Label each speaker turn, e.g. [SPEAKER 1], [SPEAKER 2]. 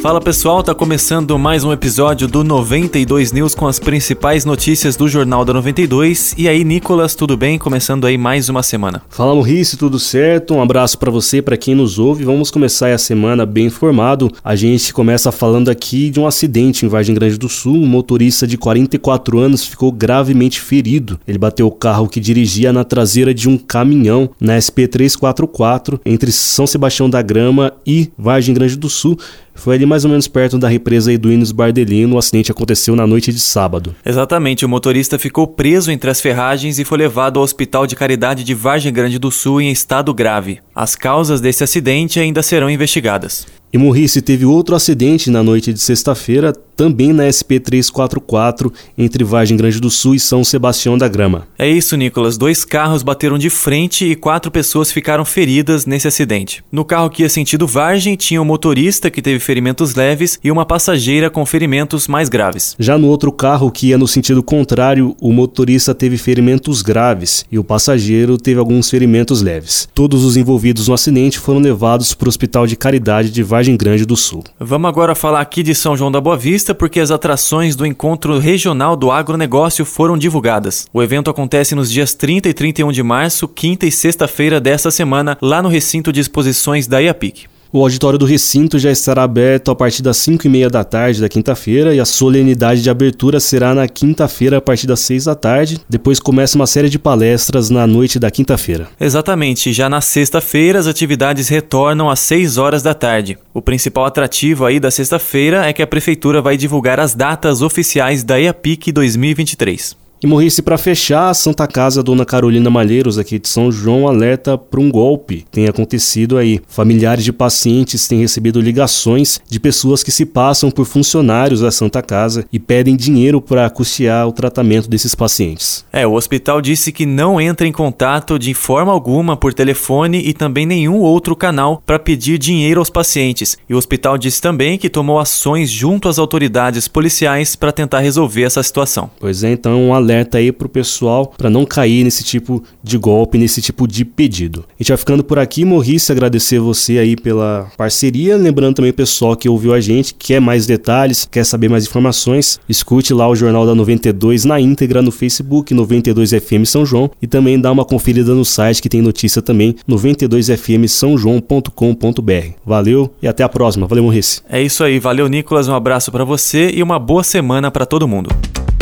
[SPEAKER 1] Fala pessoal, tá começando mais um episódio do 92 News com as principais notícias do Jornal da 92. E aí, Nicolas, tudo bem? Começando aí mais uma semana.
[SPEAKER 2] Fala Maurício, tudo certo? Um abraço para você, para quem nos ouve. Vamos começar a semana bem informado. A gente começa falando aqui de um acidente em Vargem Grande do Sul. Um motorista de 44 anos ficou gravemente ferido. Ele bateu o carro que dirigia na traseira de um caminhão na SP 344 entre São Sebastião da Grama e Vargem Grande do Sul. Foi ali mais ou menos perto da represa Eduínos Bardelino. O acidente aconteceu na noite de sábado.
[SPEAKER 1] Exatamente, o motorista ficou preso entre as ferragens e foi levado ao Hospital de Caridade de Vargem Grande do Sul em estado grave. As causas desse acidente ainda serão investigadas.
[SPEAKER 2] E Morrice teve outro acidente na noite de sexta-feira, também na SP 344, entre Vargem Grande do Sul e São Sebastião da Grama.
[SPEAKER 1] É isso, Nicolas. Dois carros bateram de frente e quatro pessoas ficaram feridas nesse acidente. No carro que ia sentido Vargem, tinha um motorista que teve ferimentos leves e uma passageira com ferimentos mais graves.
[SPEAKER 2] Já no outro carro que ia no sentido contrário, o motorista teve ferimentos graves e o passageiro teve alguns ferimentos leves. Todos os envolvidos no acidente foram levados para o Hospital de Caridade de Vargem Grande do Sul.
[SPEAKER 1] Vamos agora falar aqui de São João da Boa Vista, porque as atrações do Encontro Regional do Agronegócio foram divulgadas. O evento acontece nos dias 30 e 31 de março, quinta e sexta-feira desta semana, lá no recinto de exposições da IAPIC.
[SPEAKER 2] O auditório do recinto já estará aberto a partir das 5 e meia da tarde da quinta-feira e a solenidade de abertura será na quinta-feira a partir das 6 da tarde. Depois começa uma série de palestras na noite da quinta-feira.
[SPEAKER 1] Exatamente, já na sexta-feira as atividades retornam às 6 horas da tarde. O principal atrativo aí da sexta-feira é que a prefeitura vai divulgar as datas oficiais da EAPIC 2023.
[SPEAKER 2] E morrisse para fechar, a Santa Casa Dona Carolina Malheiros, aqui de São João, alerta para um golpe tem acontecido aí. Familiares de pacientes têm recebido ligações de pessoas que se passam por funcionários da Santa Casa e pedem dinheiro para custear o tratamento desses pacientes.
[SPEAKER 1] É, o hospital disse que não entra em contato de forma alguma por telefone e também nenhum outro canal para pedir dinheiro aos pacientes. E o hospital disse também que tomou ações junto às autoridades policiais para tentar resolver essa situação.
[SPEAKER 2] Pois é, então um alerta alerta aí pro pessoal para não cair nesse tipo de golpe, nesse tipo de pedido. A gente vai ficando por aqui, Morrice, agradecer você aí pela parceria, lembrando também o pessoal que ouviu a gente, quer mais detalhes, quer saber mais informações, escute lá o Jornal da 92 na íntegra no Facebook 92FM São João e também dá uma conferida no site que tem notícia também 92fmsãojoão.com.br. Valeu e até a próxima. Valeu, Morrice.
[SPEAKER 1] É isso aí, valeu Nicolas, um abraço para você e uma boa semana para todo mundo.